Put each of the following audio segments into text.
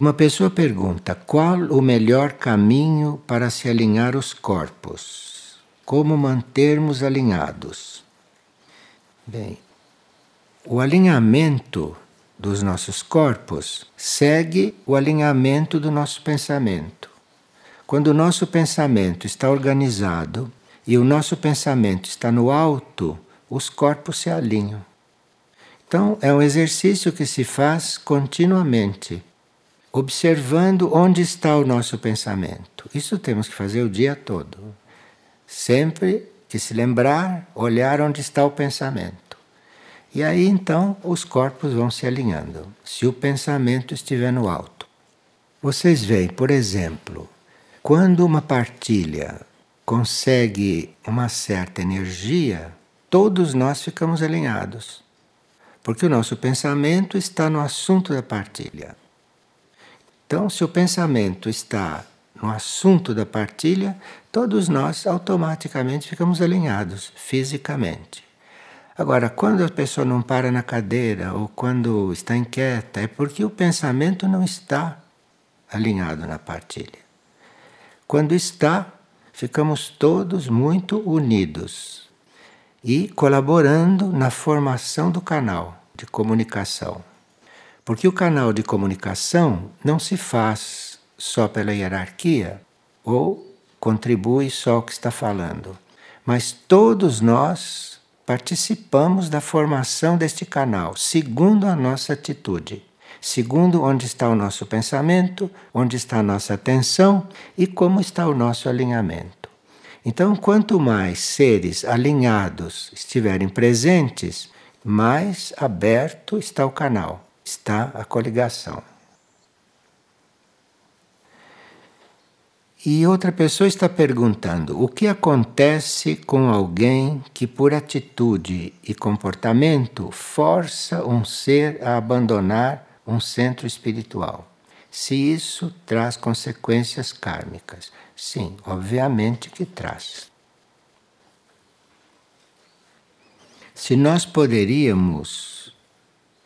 Uma pessoa pergunta: qual o melhor caminho para se alinhar os corpos? Como mantermos alinhados? Bem, o alinhamento dos nossos corpos segue o alinhamento do nosso pensamento. Quando o nosso pensamento está organizado e o nosso pensamento está no alto, os corpos se alinham. Então, é um exercício que se faz continuamente observando onde está o nosso pensamento. Isso temos que fazer o dia todo. Sempre que se lembrar, olhar onde está o pensamento. E aí então os corpos vão se alinhando, se o pensamento estiver no alto. Vocês veem, por exemplo, quando uma partilha consegue uma certa energia, todos nós ficamos alinhados. Porque o nosso pensamento está no assunto da partilha. Então, se o pensamento está no assunto da partilha, todos nós automaticamente ficamos alinhados fisicamente. Agora, quando a pessoa não para na cadeira ou quando está inquieta, é porque o pensamento não está alinhado na partilha. Quando está, ficamos todos muito unidos e colaborando na formação do canal de comunicação. Porque o canal de comunicação não se faz só pela hierarquia ou contribui só o que está falando, mas todos nós participamos da formação deste canal, segundo a nossa atitude, segundo onde está o nosso pensamento, onde está a nossa atenção e como está o nosso alinhamento. Então, quanto mais seres alinhados estiverem presentes, mais aberto está o canal está a coligação. E outra pessoa está perguntando: o que acontece com alguém que, por atitude e comportamento, força um ser a abandonar um centro espiritual? Se isso traz consequências kármicas. Sim, obviamente que traz. Se nós poderíamos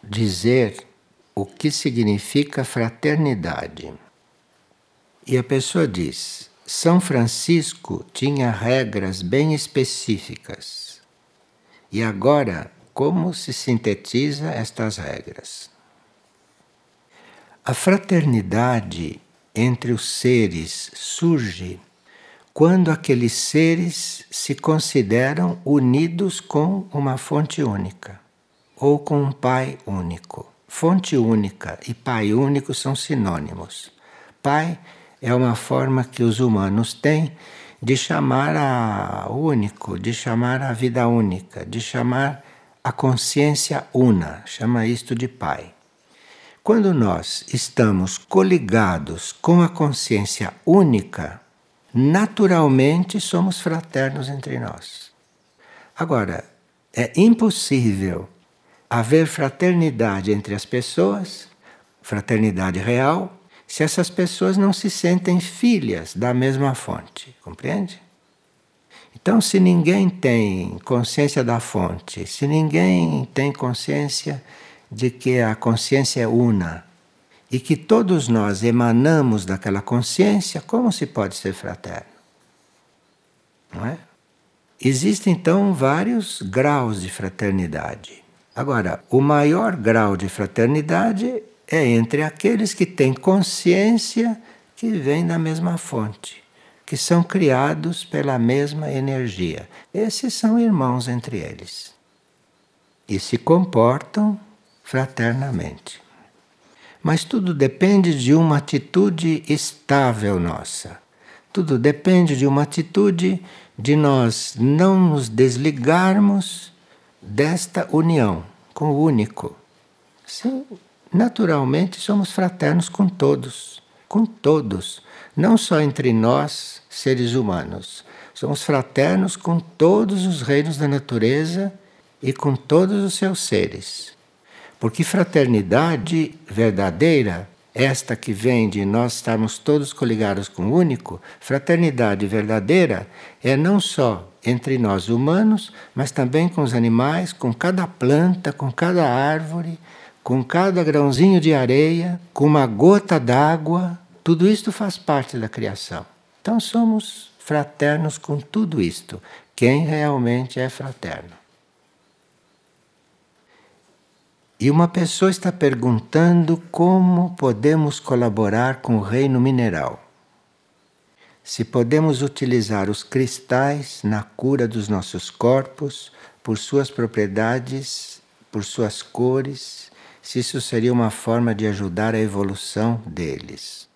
dizer o que significa fraternidade. E a pessoa diz: São Francisco tinha regras bem específicas. E agora, como se sintetiza estas regras? A fraternidade entre os seres surge quando aqueles seres se consideram unidos com uma fonte única ou com um Pai único. Fonte única e Pai único são sinônimos. Pai é uma forma que os humanos têm de chamar a único, de chamar a vida única, de chamar a consciência una, chama isto de Pai. Quando nós estamos coligados com a consciência única, naturalmente somos fraternos entre nós. Agora, é impossível haver fraternidade entre as pessoas, fraternidade real, se essas pessoas não se sentem filhas da mesma fonte, compreende? Então, se ninguém tem consciência da fonte, se ninguém tem consciência de que a consciência é una e que todos nós emanamos daquela consciência, como se pode ser fraterno? Não é? Existem então vários graus de fraternidade. Agora, o maior grau de fraternidade é entre aqueles que têm consciência que vêm da mesma fonte, que são criados pela mesma energia. Esses são irmãos entre eles e se comportam fraternamente. Mas tudo depende de uma atitude estável nossa. Tudo depende de uma atitude de nós não nos desligarmos desta união com o único. Sim, naturalmente somos fraternos com todos, com todos, não só entre nós, seres humanos. Somos fraternos com todos os reinos da natureza e com todos os seus seres. Porque fraternidade verdadeira esta que vem de nós estarmos todos coligados com o único, fraternidade verdadeira é não só entre nós humanos, mas também com os animais, com cada planta, com cada árvore, com cada grãozinho de areia, com uma gota d'água, tudo isto faz parte da criação. Então somos fraternos com tudo isto. Quem realmente é fraterno? E uma pessoa está perguntando como podemos colaborar com o reino mineral. Se podemos utilizar os cristais na cura dos nossos corpos, por suas propriedades, por suas cores, se isso seria uma forma de ajudar a evolução deles.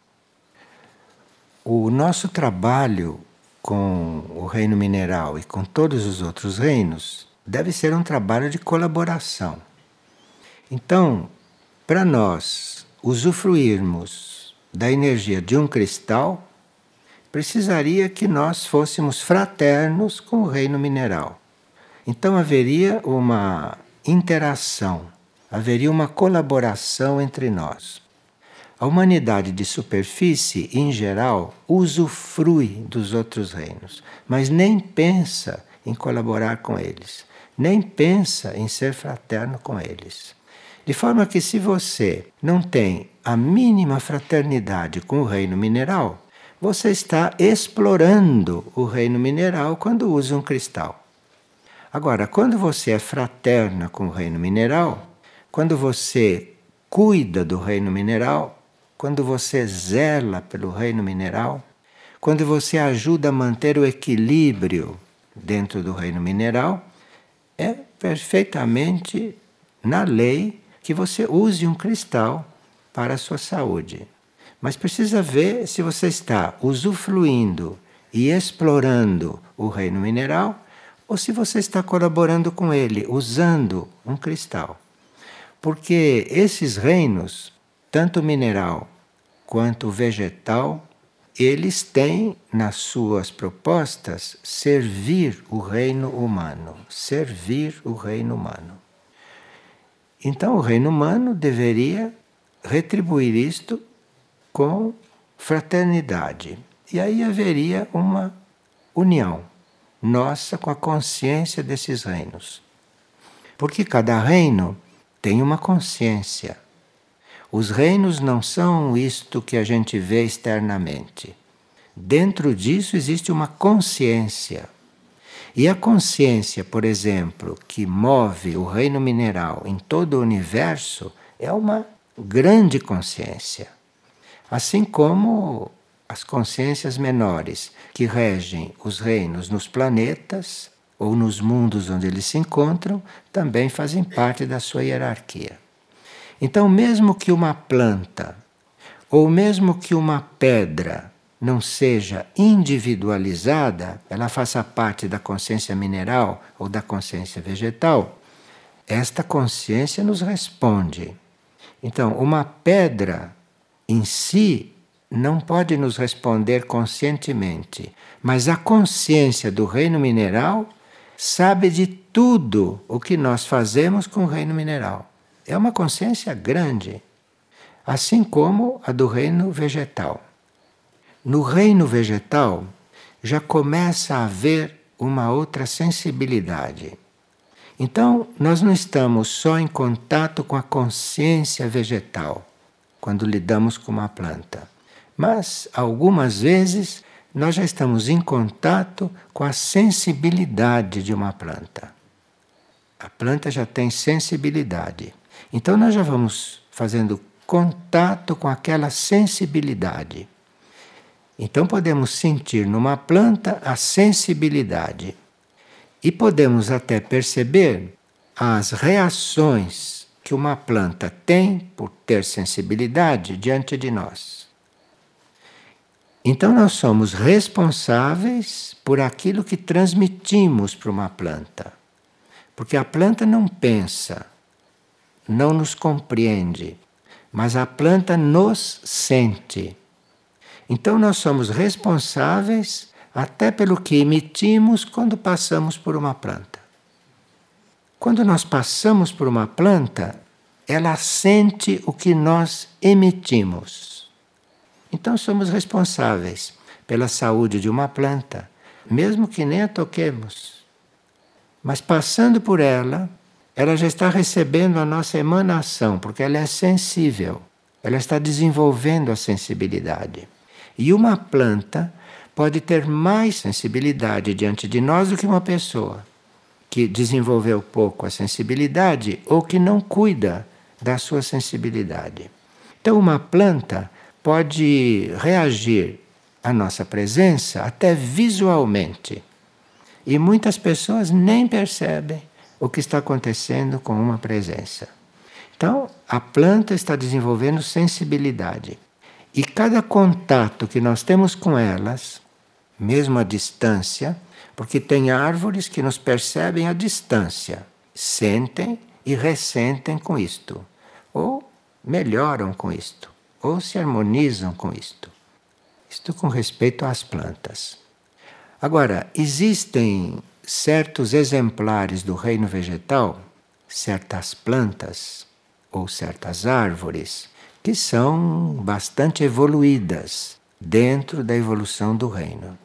O nosso trabalho com o reino mineral e com todos os outros reinos deve ser um trabalho de colaboração. Então, para nós usufruirmos da energia de um cristal, precisaria que nós fôssemos fraternos com o reino mineral. Então haveria uma interação, haveria uma colaboração entre nós. A humanidade de superfície, em geral, usufrui dos outros reinos, mas nem pensa em colaborar com eles, nem pensa em ser fraterno com eles. De forma que, se você não tem a mínima fraternidade com o reino mineral, você está explorando o reino mineral quando usa um cristal. Agora, quando você é fraterna com o reino mineral, quando você cuida do reino mineral, quando você zela pelo reino mineral, quando você ajuda a manter o equilíbrio dentro do reino mineral, é perfeitamente na lei que você use um cristal para a sua saúde. Mas precisa ver se você está usufruindo e explorando o reino mineral ou se você está colaborando com ele usando um cristal. Porque esses reinos, tanto mineral quanto vegetal, eles têm nas suas propostas servir o reino humano, servir o reino humano. Então o reino humano deveria retribuir isto com fraternidade. E aí haveria uma união nossa com a consciência desses reinos. Porque cada reino tem uma consciência. Os reinos não são isto que a gente vê externamente. Dentro disso existe uma consciência. E a consciência, por exemplo, que move o reino mineral em todo o universo, é uma grande consciência. Assim como as consciências menores que regem os reinos nos planetas ou nos mundos onde eles se encontram também fazem parte da sua hierarquia. Então, mesmo que uma planta ou mesmo que uma pedra não seja individualizada, ela faça parte da consciência mineral ou da consciência vegetal, esta consciência nos responde. Então, uma pedra em si não pode nos responder conscientemente, mas a consciência do reino mineral sabe de tudo o que nós fazemos com o reino mineral. É uma consciência grande, assim como a do reino vegetal. No reino vegetal já começa a haver uma outra sensibilidade. Então, nós não estamos só em contato com a consciência vegetal quando lidamos com uma planta, mas algumas vezes nós já estamos em contato com a sensibilidade de uma planta. A planta já tem sensibilidade. Então, nós já vamos fazendo contato com aquela sensibilidade. Então podemos sentir numa planta a sensibilidade e podemos até perceber as reações que uma planta tem por ter sensibilidade diante de nós. Então nós somos responsáveis por aquilo que transmitimos para uma planta. Porque a planta não pensa, não nos compreende, mas a planta nos sente. Então nós somos responsáveis até pelo que emitimos quando passamos por uma planta. Quando nós passamos por uma planta, ela sente o que nós emitimos. Então somos responsáveis pela saúde de uma planta, mesmo que nem a toquemos. Mas passando por ela, ela já está recebendo a nossa emanação, porque ela é sensível. Ela está desenvolvendo a sensibilidade. E uma planta pode ter mais sensibilidade diante de nós do que uma pessoa que desenvolveu pouco a sensibilidade ou que não cuida da sua sensibilidade. Então, uma planta pode reagir à nossa presença até visualmente. E muitas pessoas nem percebem o que está acontecendo com uma presença. Então, a planta está desenvolvendo sensibilidade. E cada contato que nós temos com elas, mesmo à distância, porque tem árvores que nos percebem à distância, sentem e ressentem com isto, ou melhoram com isto, ou se harmonizam com isto. Isto com respeito às plantas. Agora, existem certos exemplares do reino vegetal, certas plantas ou certas árvores que são bastante evoluídas dentro da evolução do reino.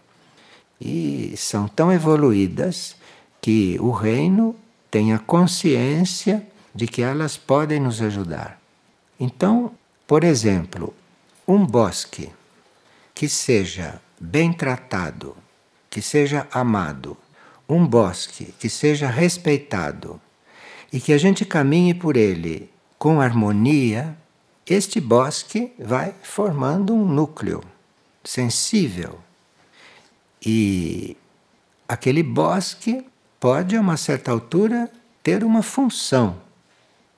E são tão evoluídas que o reino tem a consciência de que elas podem nos ajudar. Então, por exemplo, um bosque que seja bem tratado, que seja amado, um bosque que seja respeitado e que a gente caminhe por ele com harmonia, este bosque vai formando um núcleo sensível. E aquele bosque pode, a uma certa altura, ter uma função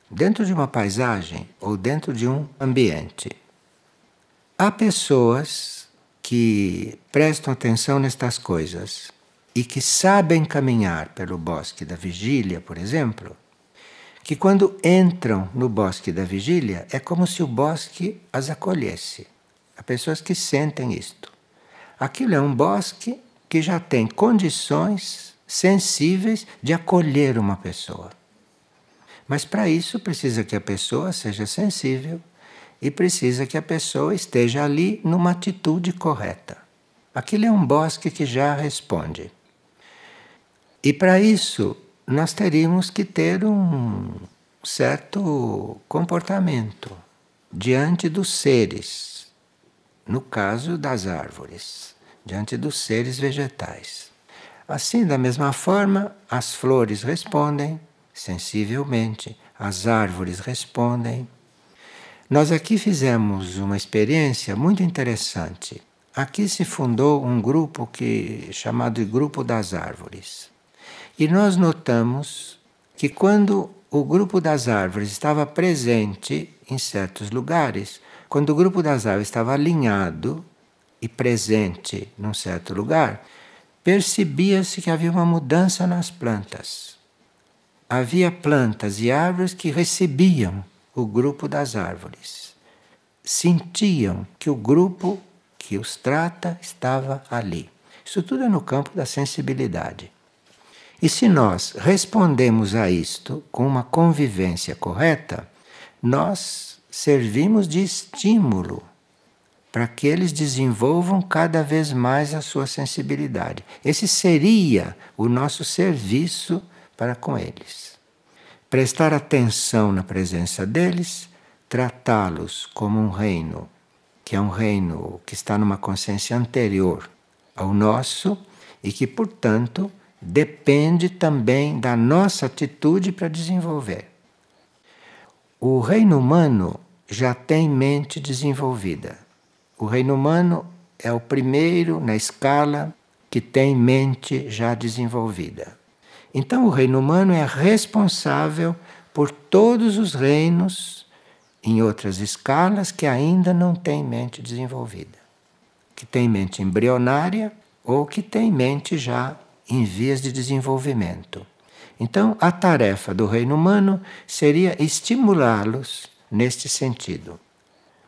dentro de uma paisagem ou dentro de um ambiente. Há pessoas que prestam atenção nestas coisas e que sabem caminhar pelo bosque da vigília, por exemplo, que quando entram no bosque da vigília é como se o bosque as acolhesse. Há pessoas que sentem isto. Aquilo é um bosque que já tem condições sensíveis de acolher uma pessoa. Mas para isso precisa que a pessoa seja sensível e precisa que a pessoa esteja ali numa atitude correta. Aquilo é um bosque que já responde. E para isso, nós teríamos que ter um certo comportamento diante dos seres, no caso das árvores, diante dos seres vegetais. Assim, da mesma forma, as flores respondem sensivelmente, as árvores respondem. Nós aqui fizemos uma experiência muito interessante. Aqui se fundou um grupo que chamado Grupo das Árvores. E nós notamos que quando o grupo das árvores estava presente em certos lugares, quando o grupo das árvores estava alinhado e presente num certo lugar, percebia-se que havia uma mudança nas plantas. Havia plantas e árvores que recebiam o grupo das árvores. Sentiam que o grupo que os trata estava ali. Isso tudo é no campo da sensibilidade. E se nós respondemos a isto com uma convivência correta, nós servimos de estímulo para que eles desenvolvam cada vez mais a sua sensibilidade. Esse seria o nosso serviço para com eles. Prestar atenção na presença deles, tratá-los como um reino, que é um reino que está numa consciência anterior ao nosso e que, portanto, depende também da nossa atitude para desenvolver. O reino humano já tem mente desenvolvida. O reino humano é o primeiro na escala que tem mente já desenvolvida. Então, o reino humano é responsável por todos os reinos em outras escalas que ainda não têm mente desenvolvida, que tem mente embrionária ou que tem mente já em vias de desenvolvimento. Então, a tarefa do reino humano seria estimulá-los neste sentido.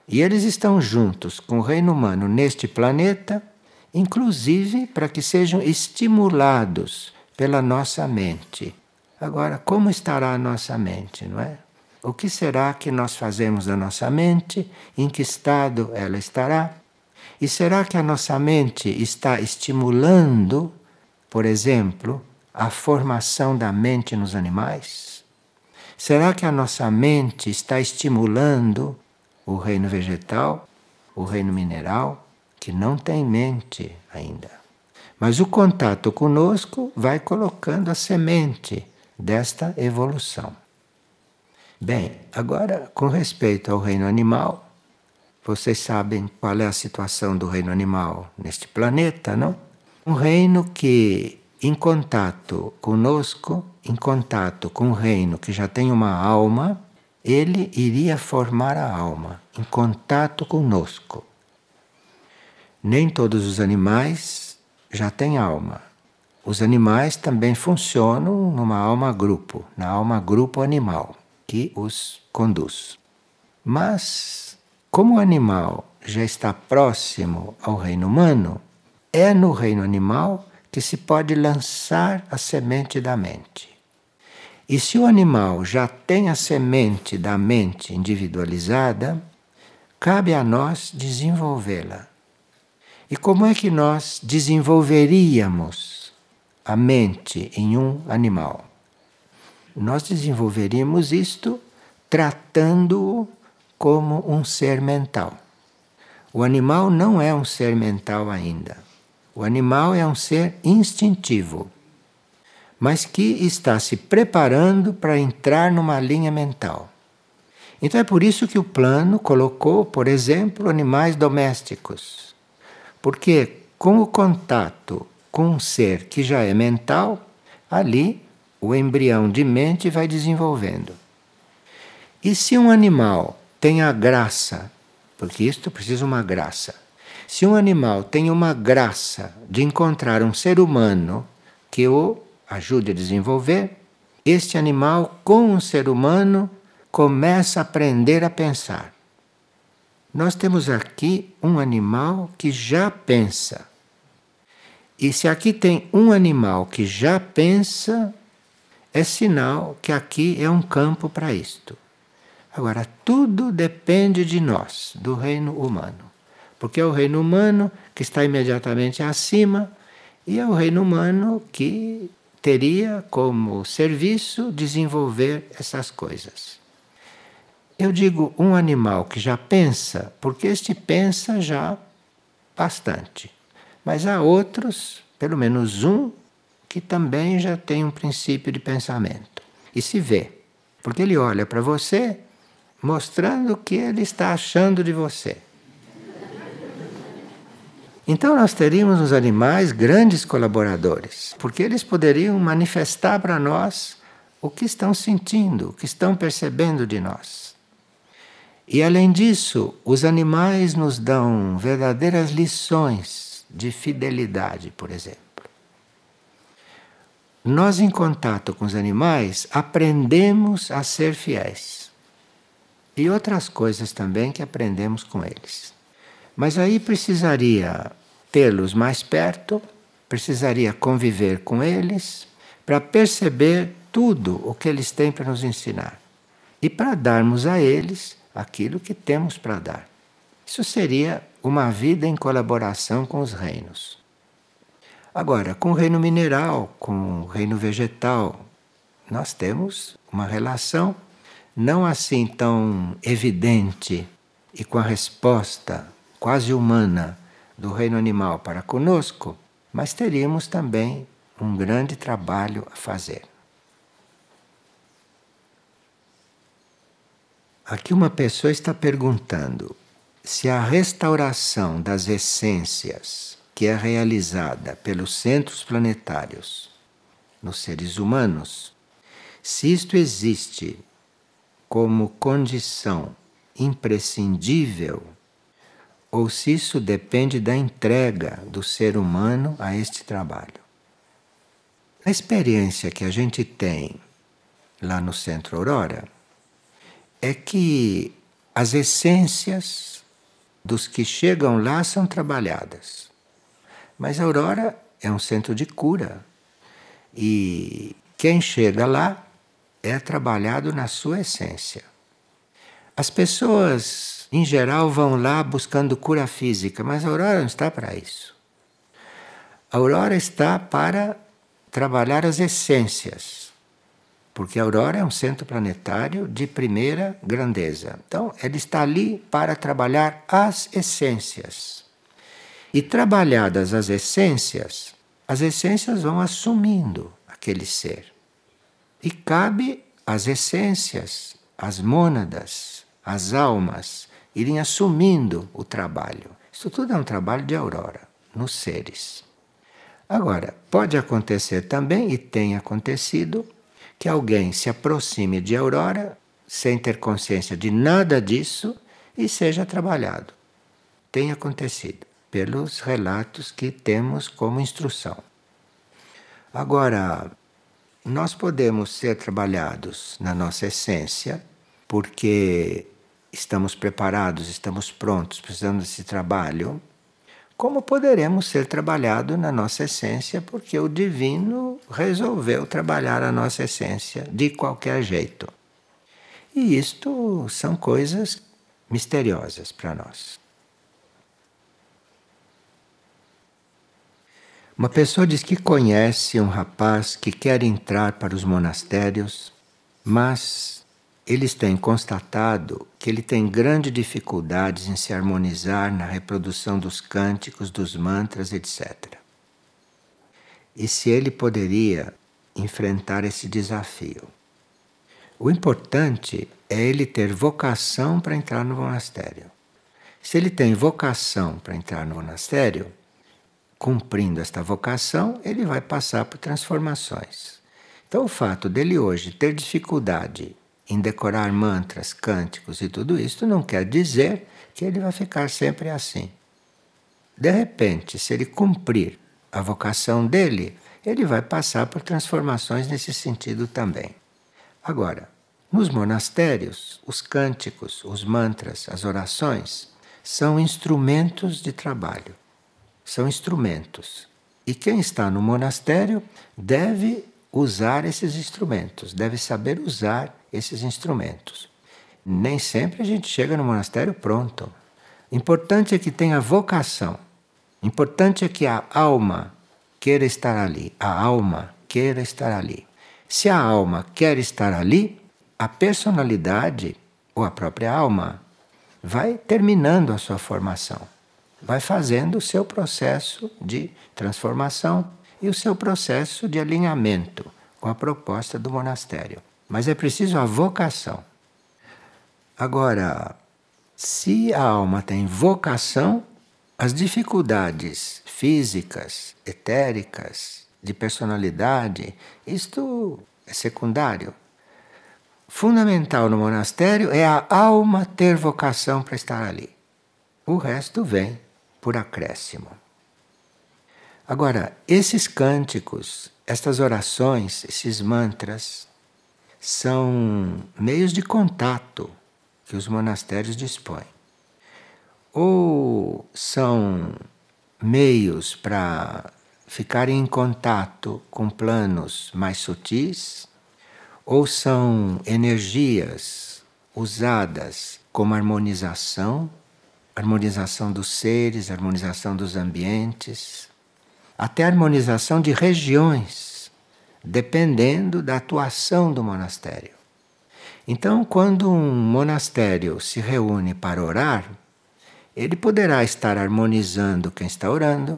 E eles estão juntos com o reino humano neste planeta, inclusive para que sejam estimulados pela nossa mente. Agora, como estará a nossa mente, não é? O que será que nós fazemos da nossa mente? Em que estado ela estará? E será que a nossa mente está estimulando por exemplo, a formação da mente nos animais? Será que a nossa mente está estimulando o reino vegetal, o reino mineral, que não tem mente ainda? Mas o contato conosco vai colocando a semente desta evolução. Bem, agora com respeito ao reino animal, vocês sabem qual é a situação do reino animal neste planeta, não? Um reino que, em contato conosco, em contato com o reino que já tem uma alma, ele iria formar a alma, em contato conosco. Nem todos os animais já têm alma. Os animais também funcionam numa alma grupo, na alma grupo animal que os conduz. Mas, como o animal já está próximo ao reino humano, é no reino animal que se pode lançar a semente da mente. E se o animal já tem a semente da mente individualizada, cabe a nós desenvolvê-la. E como é que nós desenvolveríamos a mente em um animal? nós desenvolveríamos isto tratando-o como um ser mental. O animal não é um ser mental ainda. O animal é um ser instintivo, mas que está se preparando para entrar numa linha mental. Então é por isso que o plano colocou, por exemplo, animais domésticos. Porque com o contato com um ser que já é mental, ali o embrião de mente vai desenvolvendo. E se um animal tem a graça, porque isto precisa uma graça, se um animal tem uma graça de encontrar um ser humano que o ajude a desenvolver, este animal, com um ser humano, começa a aprender a pensar. Nós temos aqui um animal que já pensa. E se aqui tem um animal que já pensa, é sinal que aqui é um campo para isto. Agora, tudo depende de nós, do reino humano. Porque é o reino humano que está imediatamente acima e é o reino humano que teria como serviço desenvolver essas coisas. Eu digo um animal que já pensa, porque este pensa já bastante. Mas há outros, pelo menos um, que também já tem um princípio de pensamento. E se vê. Porque ele olha para você mostrando o que ele está achando de você. Então nós teríamos nos animais grandes colaboradores, porque eles poderiam manifestar para nós o que estão sentindo, o que estão percebendo de nós. E além disso, os animais nos dão verdadeiras lições de fidelidade, por exemplo. Nós, em contato com os animais, aprendemos a ser fiéis. E outras coisas também que aprendemos com eles. Mas aí precisaria tê-los mais perto, precisaria conviver com eles, para perceber tudo o que eles têm para nos ensinar. E para darmos a eles aquilo que temos para dar. Isso seria uma vida em colaboração com os reinos. Agora, com o reino mineral, com o reino vegetal, nós temos uma relação não assim tão evidente e com a resposta quase humana do reino animal para conosco, mas teríamos também um grande trabalho a fazer. Aqui uma pessoa está perguntando se a restauração das essências que é realizada pelos centros planetários nos seres humanos, se isto existe como condição imprescindível, ou se isso depende da entrega do ser humano a este trabalho. A experiência que a gente tem lá no Centro Aurora é que as essências dos que chegam lá são trabalhadas. Mas a Aurora é um centro de cura. E quem chega lá é trabalhado na sua essência. As pessoas, em geral, vão lá buscando cura física, mas a Aurora não está para isso. A Aurora está para trabalhar as essências, porque a aurora é um centro planetário de primeira grandeza. Então, ele está ali para trabalhar as essências. E trabalhadas as essências, as essências vão assumindo aquele ser. E cabe às essências, às mônadas, às almas, irem assumindo o trabalho. Isso tudo é um trabalho de aurora nos seres. Agora, pode acontecer também, e tem acontecido, que alguém se aproxime de Aurora sem ter consciência de nada disso e seja trabalhado. Tem acontecido, pelos relatos que temos como instrução. Agora, nós podemos ser trabalhados na nossa essência, porque estamos preparados, estamos prontos, precisamos desse trabalho como poderemos ser trabalhados na nossa essência, porque o divino resolveu trabalhar a nossa essência de qualquer jeito. E isto são coisas misteriosas para nós. Uma pessoa diz que conhece um rapaz que quer entrar para os monastérios, mas eles têm constatado que ele tem grandes dificuldades em se harmonizar na reprodução dos cânticos, dos mantras, etc. E se ele poderia enfrentar esse desafio. O importante é ele ter vocação para entrar no monastério. Se ele tem vocação para entrar no monastério, cumprindo esta vocação, ele vai passar por transformações. Então, o fato dele hoje ter dificuldade em decorar mantras, cânticos e tudo isso, não quer dizer que ele vai ficar sempre assim. De repente, se ele cumprir a vocação dele, ele vai passar por transformações nesse sentido também. Agora, nos monastérios, os cânticos, os mantras, as orações são instrumentos de trabalho. São instrumentos. E quem está no monastério deve usar esses instrumentos, deve saber usar esses instrumentos. Nem sempre a gente chega no monastério pronto. Importante é que tenha vocação. Importante é que a alma queira estar ali. A alma queira estar ali. Se a alma quer estar ali, a personalidade ou a própria alma vai terminando a sua formação, vai fazendo o seu processo de transformação e o seu processo de alinhamento com a proposta do monastério. Mas é preciso a vocação. Agora, se a alma tem vocação, as dificuldades físicas, etéricas, de personalidade, isto é secundário. Fundamental no monastério é a alma ter vocação para estar ali. O resto vem por acréscimo. Agora, esses cânticos, estas orações, esses mantras, são meios de contato que os monastérios dispõem. Ou são meios para ficar em contato com planos mais sutis, ou são energias usadas como harmonização, harmonização dos seres, harmonização dos ambientes, até harmonização de regiões dependendo da atuação do monastério. Então, quando um monastério se reúne para orar, ele poderá estar harmonizando quem está orando,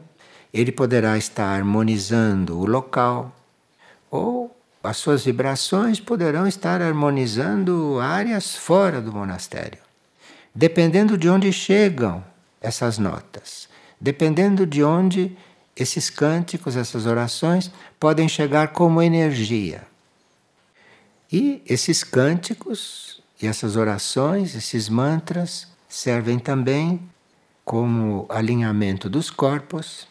ele poderá estar harmonizando o local, ou as suas vibrações poderão estar harmonizando áreas fora do monastério. Dependendo de onde chegam essas notas, dependendo de onde esses cânticos, essas orações podem chegar como energia. E esses cânticos e essas orações, esses mantras, servem também como alinhamento dos corpos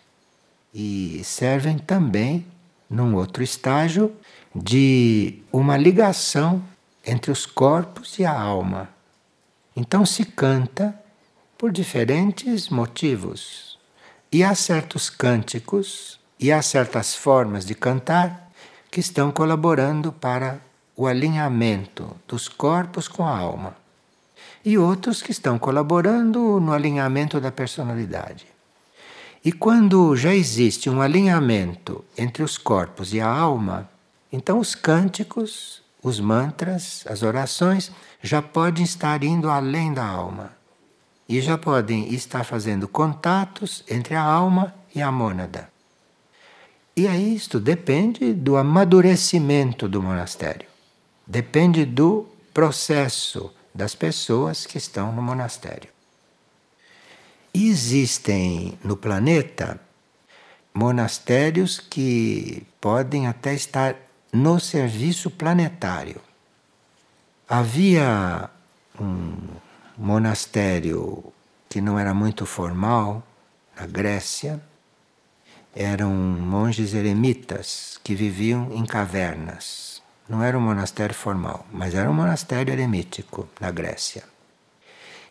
e servem também, num outro estágio, de uma ligação entre os corpos e a alma. Então se canta por diferentes motivos. E há certos cânticos e há certas formas de cantar que estão colaborando para o alinhamento dos corpos com a alma. E outros que estão colaborando no alinhamento da personalidade. E quando já existe um alinhamento entre os corpos e a alma, então os cânticos os mantras, as orações, já podem estar indo além da alma. E já podem estar fazendo contatos entre a alma e a mônada. E aí isto depende do amadurecimento do monastério. Depende do processo das pessoas que estão no monastério. Existem no planeta monastérios que podem até estar no serviço planetário. Havia um monastério que não era muito formal, na Grécia. Eram monges eremitas que viviam em cavernas. Não era um monastério formal, mas era um monastério eremítico na Grécia.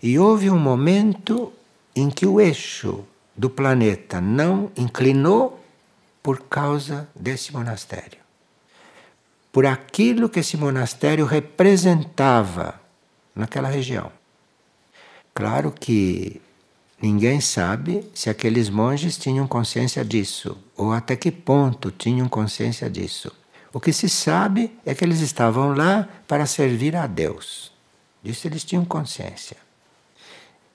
E houve um momento em que o eixo do planeta não inclinou por causa desse monastério. Por aquilo que esse monastério representava naquela região. Claro que ninguém sabe se aqueles monges tinham consciência disso, ou até que ponto tinham consciência disso. O que se sabe é que eles estavam lá para servir a Deus. Disso eles tinham consciência.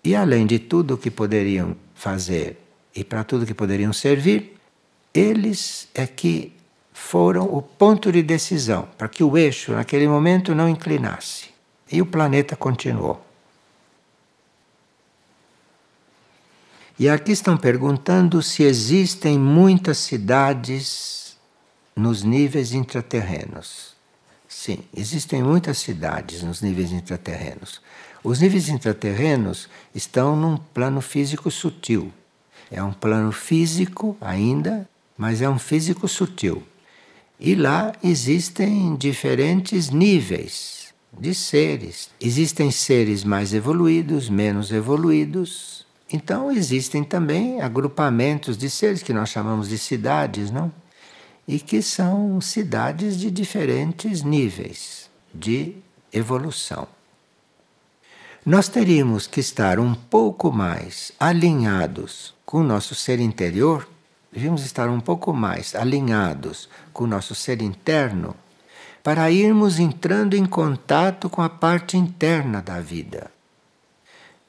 E além de tudo o que poderiam fazer e para tudo que poderiam servir, eles é que foram o ponto de decisão para que o eixo naquele momento não inclinasse. E o planeta continuou. E aqui estão perguntando se existem muitas cidades nos níveis intraterrenos. Sim, existem muitas cidades nos níveis intraterrenos. Os níveis intraterrenos estão num plano físico sutil. É um plano físico ainda, mas é um físico sutil. E lá existem diferentes níveis de seres. Existem seres mais evoluídos, menos evoluídos. Então existem também agrupamentos de seres que nós chamamos de cidades, não? E que são cidades de diferentes níveis de evolução. Nós teríamos que estar um pouco mais alinhados com o nosso ser interior, devíamos estar um pouco mais alinhados com o nosso ser interno, para irmos entrando em contato com a parte interna da vida.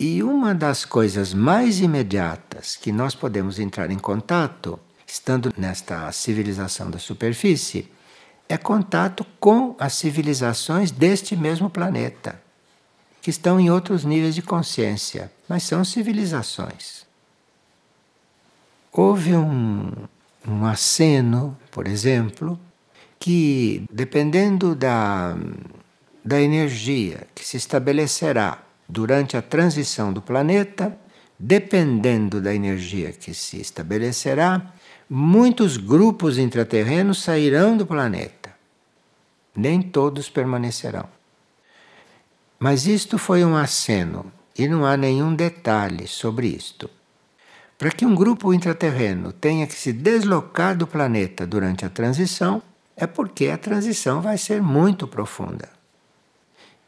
E uma das coisas mais imediatas que nós podemos entrar em contato, estando nesta civilização da superfície, é contato com as civilizações deste mesmo planeta que estão em outros níveis de consciência, mas são civilizações. Houve um, um aceno, por exemplo, que, dependendo da, da energia que se estabelecerá durante a transição do planeta, dependendo da energia que se estabelecerá, muitos grupos intraterrenos sairão do planeta. Nem todos permanecerão. Mas isto foi um aceno e não há nenhum detalhe sobre isto. Para que um grupo intraterreno tenha que se deslocar do planeta durante a transição, é porque a transição vai ser muito profunda.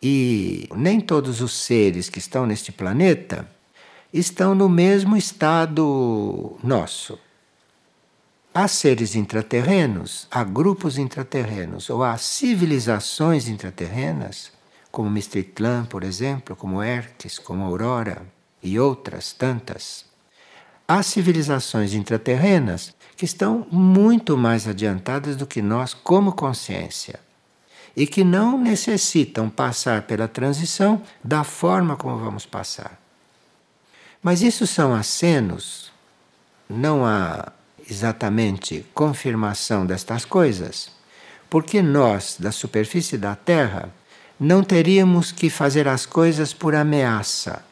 E nem todos os seres que estão neste planeta estão no mesmo estado nosso. Há seres intraterrenos, há grupos intraterrenos ou há civilizações intraterrenas como Mistritlan, por exemplo, como Erques, como Aurora e outras tantas. Há civilizações intraterrenas que estão muito mais adiantadas do que nós como consciência e que não necessitam passar pela transição da forma como vamos passar. Mas isso são acenos, não há exatamente confirmação destas coisas, porque nós, da superfície da Terra, não teríamos que fazer as coisas por ameaça,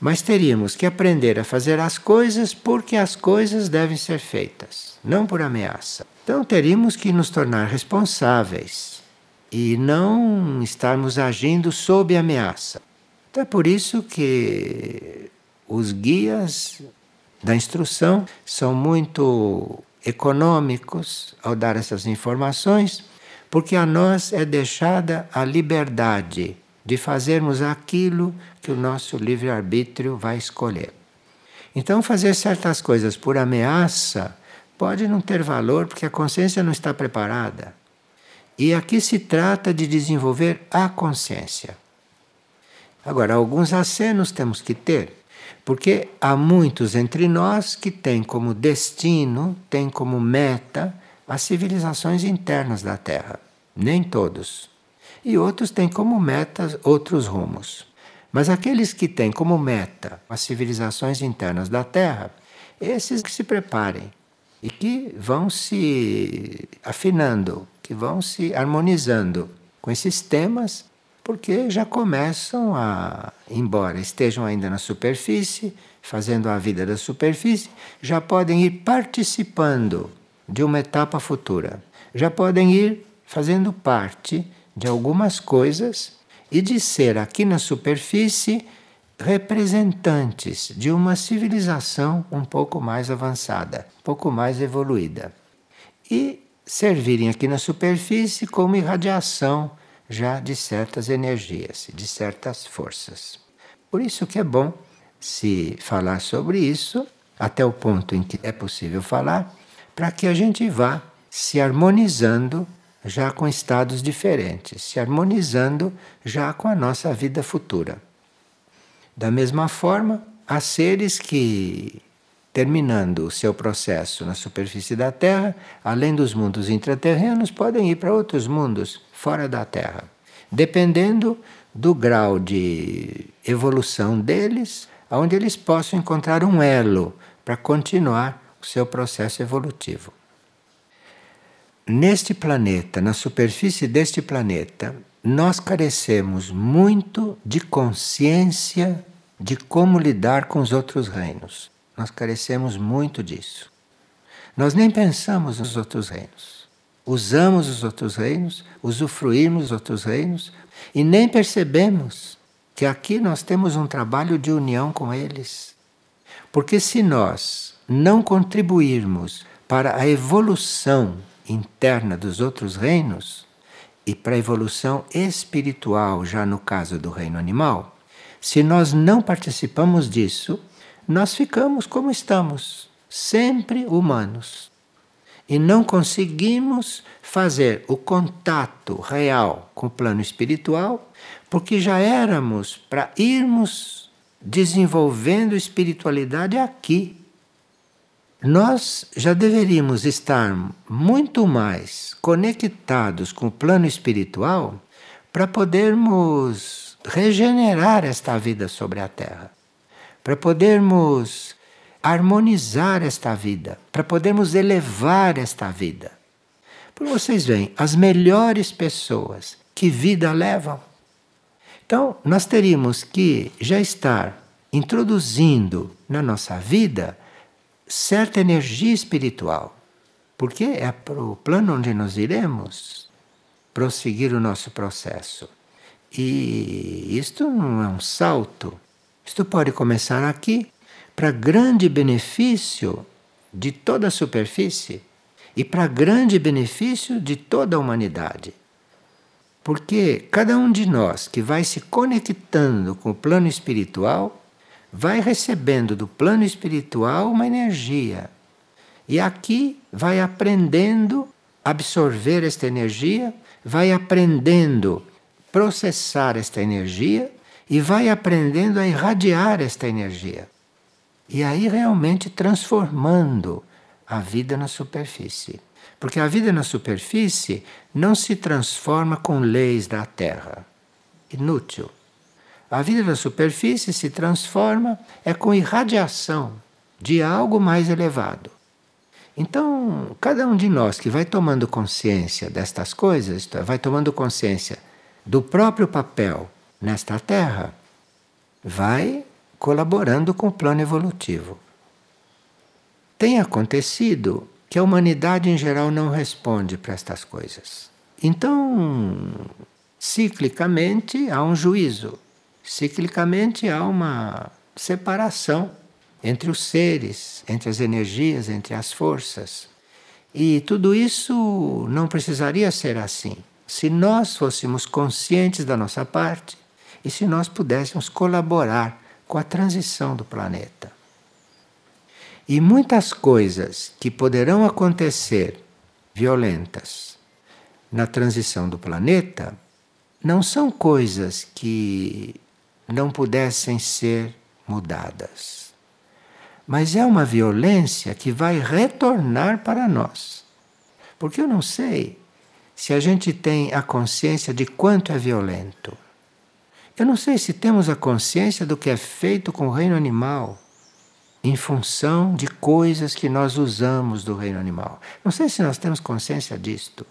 mas teríamos que aprender a fazer as coisas porque as coisas devem ser feitas, não por ameaça. Então teríamos que nos tornar responsáveis e não estarmos agindo sob ameaça. Então é por isso que os guias da instrução são muito econômicos ao dar essas informações porque a nós é deixada a liberdade de fazermos aquilo que o nosso livre-arbítrio vai escolher. Então, fazer certas coisas por ameaça pode não ter valor porque a consciência não está preparada. E aqui se trata de desenvolver a consciência. Agora, alguns acenos temos que ter, porque há muitos entre nós que têm como destino, têm como meta as civilizações internas da Terra. Nem todos. E outros têm como meta outros rumos. Mas aqueles que têm como meta as civilizações internas da Terra, esses que se preparem e que vão se afinando, que vão se harmonizando com esses temas, porque já começam a, embora estejam ainda na superfície, fazendo a vida da superfície, já podem ir participando de uma etapa futura. Já podem ir fazendo parte de algumas coisas e de ser aqui na superfície representantes de uma civilização um pouco mais avançada, um pouco mais evoluída. E servirem aqui na superfície como irradiação já de certas energias, de certas forças. Por isso que é bom se falar sobre isso até o ponto em que é possível falar, para que a gente vá se harmonizando já com estados diferentes, se harmonizando já com a nossa vida futura. Da mesma forma, há seres que, terminando o seu processo na superfície da Terra, além dos mundos intraterrenos, podem ir para outros mundos fora da Terra, dependendo do grau de evolução deles, onde eles possam encontrar um elo para continuar o seu processo evolutivo. Neste planeta, na superfície deste planeta, nós carecemos muito de consciência de como lidar com os outros reinos. Nós carecemos muito disso. Nós nem pensamos nos outros reinos. Usamos os outros reinos, usufruímos os outros reinos e nem percebemos que aqui nós temos um trabalho de união com eles. Porque se nós não contribuirmos para a evolução interna dos outros reinos e para a evolução espiritual, já no caso do reino animal, se nós não participamos disso, nós ficamos como estamos, sempre humanos. E não conseguimos fazer o contato real com o plano espiritual, porque já éramos para irmos desenvolvendo espiritualidade aqui. Nós já deveríamos estar muito mais conectados com o plano espiritual para podermos regenerar esta vida sobre a Terra, para podermos harmonizar esta vida, para podermos elevar esta vida. Porque vocês veem, as melhores pessoas, que vida levam? Então, nós teríamos que já estar introduzindo na nossa vida certa energia espiritual, porque é para o plano onde nós iremos prosseguir o nosso processo. E isto não é um salto. Isto pode começar aqui para grande benefício de toda a superfície e para grande benefício de toda a humanidade. Porque cada um de nós que vai se conectando com o plano espiritual vai recebendo do plano espiritual uma energia. E aqui vai aprendendo a absorver esta energia, vai aprendendo processar esta energia e vai aprendendo a irradiar esta energia. E aí realmente transformando a vida na superfície. Porque a vida na superfície não se transforma com leis da Terra. Inútil. A vida na superfície se transforma é com irradiação de algo mais elevado. Então, cada um de nós que vai tomando consciência destas coisas, vai tomando consciência do próprio papel nesta Terra, vai colaborando com o plano evolutivo. Tem acontecido que a humanidade em geral não responde para estas coisas. Então, ciclicamente há um juízo, ciclicamente há uma separação entre os seres, entre as energias, entre as forças. E tudo isso não precisaria ser assim se nós fôssemos conscientes da nossa parte e se nós pudéssemos colaborar com a transição do planeta. E muitas coisas que poderão acontecer violentas na transição do planeta não são coisas que não pudessem ser mudadas. Mas é uma violência que vai retornar para nós. Porque eu não sei se a gente tem a consciência de quanto é violento. Eu não sei se temos a consciência do que é feito com o reino animal em função de coisas que nós usamos do reino animal. Não sei se nós temos consciência disto.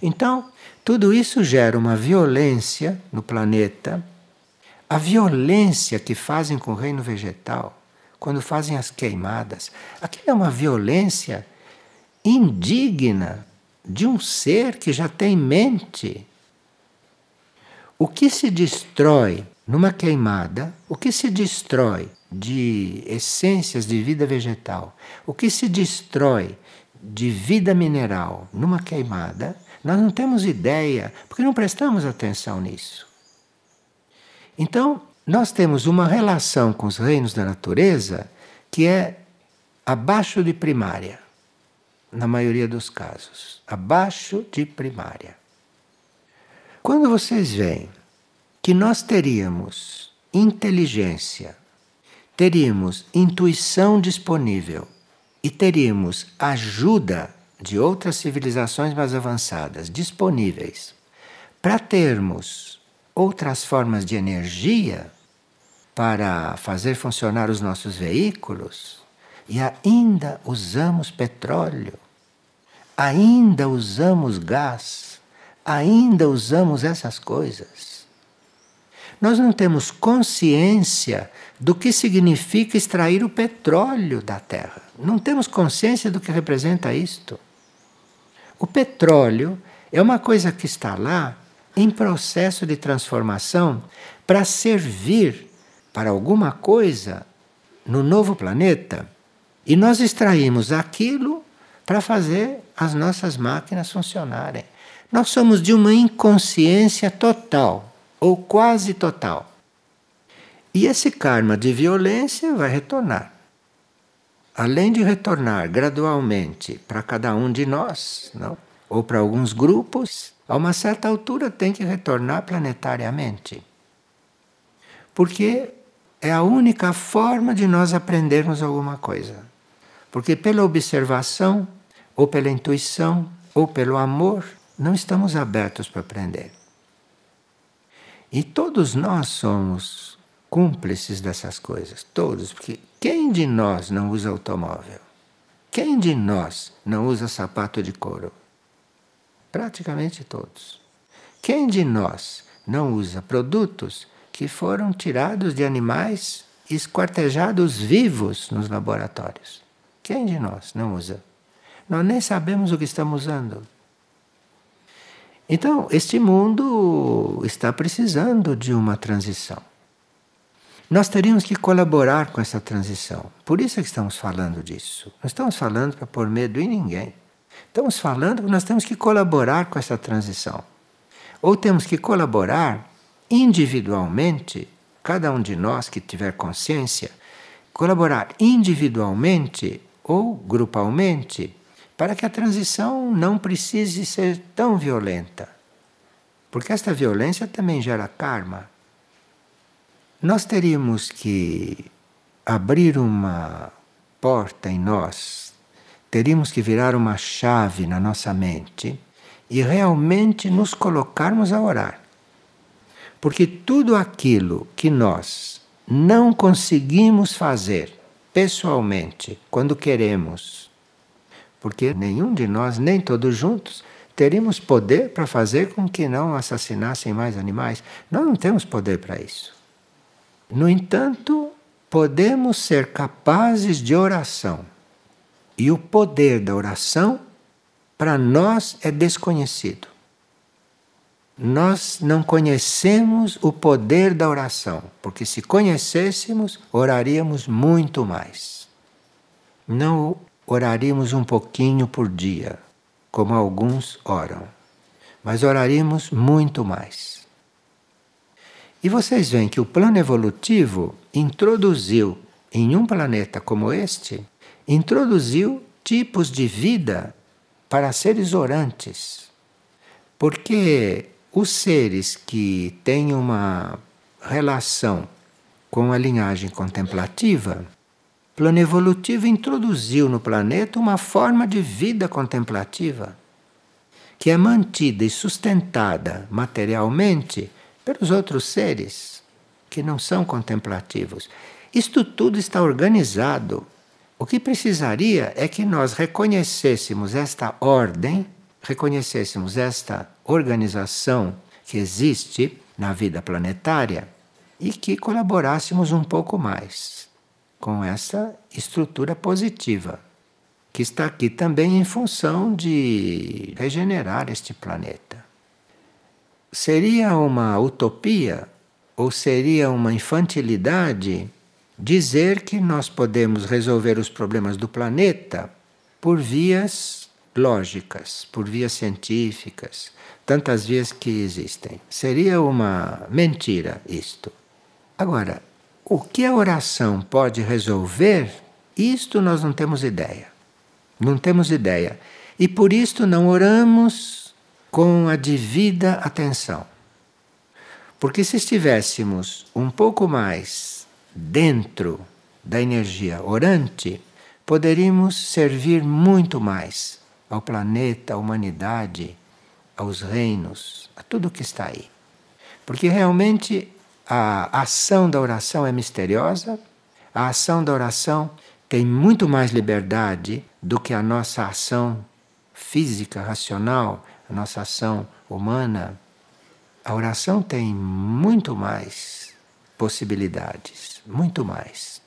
Então, tudo isso gera uma violência no planeta, a violência que fazem com o reino vegetal, quando fazem as queimadas. Aquilo é uma violência indigna de um ser que já tem mente. O que se destrói numa queimada, o que se destrói de essências de vida vegetal, o que se destrói de vida mineral numa queimada, nós não temos ideia, porque não prestamos atenção nisso. Então, nós temos uma relação com os reinos da natureza que é abaixo de primária, na maioria dos casos. Abaixo de primária. Quando vocês veem que nós teríamos inteligência teríamos intuição disponível e teríamos ajuda de outras civilizações mais avançadas disponíveis para termos outras formas de energia para fazer funcionar os nossos veículos e ainda usamos petróleo, ainda usamos gás, ainda usamos essas coisas. Nós não temos consciência do que significa extrair o petróleo da terra. Não temos consciência do que representa isto. O petróleo é uma coisa que está lá em processo de transformação para servir para alguma coisa no novo planeta. E nós extraímos aquilo para fazer as nossas máquinas funcionarem. Nós somos de uma inconsciência total ou quase total. E esse karma de violência vai retornar. Além de retornar gradualmente para cada um de nós, não? ou para alguns grupos, a uma certa altura tem que retornar planetariamente. Porque é a única forma de nós aprendermos alguma coisa. Porque pela observação, ou pela intuição, ou pelo amor, não estamos abertos para aprender. E todos nós somos cúmplices dessas coisas, todos, porque quem de nós não usa automóvel? Quem de nós não usa sapato de couro? Praticamente todos. Quem de nós não usa produtos que foram tirados de animais esquartejados vivos nos laboratórios? Quem de nós não usa? Nós nem sabemos o que estamos usando. Então, este mundo está precisando de uma transição. Nós teríamos que colaborar com essa transição. Por isso é que estamos falando disso. Não estamos falando para pôr medo em ninguém. Estamos falando que nós temos que colaborar com essa transição. Ou temos que colaborar individualmente, cada um de nós que tiver consciência, colaborar individualmente ou grupalmente para que a transição não precise ser tão violenta. Porque esta violência também gera karma. Nós teríamos que abrir uma porta em nós, teríamos que virar uma chave na nossa mente e realmente nos colocarmos a orar. Porque tudo aquilo que nós não conseguimos fazer pessoalmente, quando queremos, porque nenhum de nós, nem todos juntos, teríamos poder para fazer com que não assassinassem mais animais. Nós não temos poder para isso. No entanto, podemos ser capazes de oração. E o poder da oração, para nós, é desconhecido. Nós não conhecemos o poder da oração, porque se conhecêssemos, oraríamos muito mais. Não oraríamos um pouquinho por dia, como alguns oram, mas oraríamos muito mais. E vocês veem que o plano evolutivo introduziu em um planeta como este, introduziu tipos de vida para seres orantes. Porque os seres que têm uma relação com a linhagem contemplativa, plano evolutivo introduziu no planeta uma forma de vida contemplativa que é mantida e sustentada materialmente pelos outros seres que não são contemplativos. Isto tudo está organizado. O que precisaria é que nós reconhecêssemos esta ordem, reconhecêssemos esta organização que existe na vida planetária e que colaborássemos um pouco mais com essa estrutura positiva que está aqui também em função de regenerar este planeta. Seria uma utopia ou seria uma infantilidade dizer que nós podemos resolver os problemas do planeta por vias lógicas, por vias científicas, tantas vias que existem. Seria uma mentira isto. Agora, o que a oração pode resolver, isto nós não temos ideia. Não temos ideia. E por isto não oramos com a devida atenção. Porque se estivéssemos um pouco mais dentro da energia orante, poderíamos servir muito mais ao planeta, à humanidade, aos reinos, a tudo que está aí. Porque realmente a ação da oração é misteriosa, a ação da oração tem muito mais liberdade do que a nossa ação física, racional, a nossa ação humana. A oração tem muito mais possibilidades, muito mais.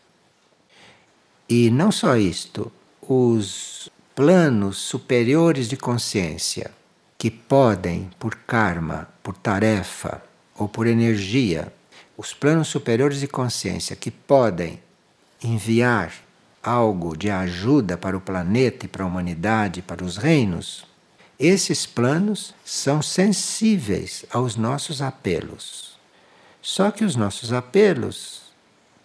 E não só isto, os planos superiores de consciência que podem, por karma, por tarefa ou por energia, os planos superiores de consciência que podem enviar algo de ajuda para o planeta e para a humanidade, para os reinos, esses planos são sensíveis aos nossos apelos. Só que os nossos apelos,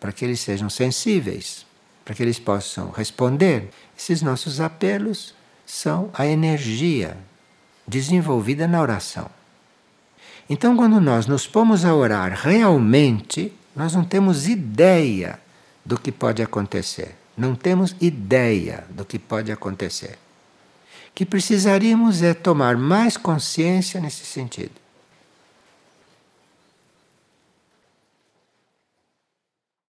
para que eles sejam sensíveis, para que eles possam responder, esses nossos apelos são a energia desenvolvida na oração. Então, quando nós nos pomos a orar realmente, nós não temos ideia do que pode acontecer. Não temos ideia do que pode acontecer. Que precisaríamos é tomar mais consciência nesse sentido.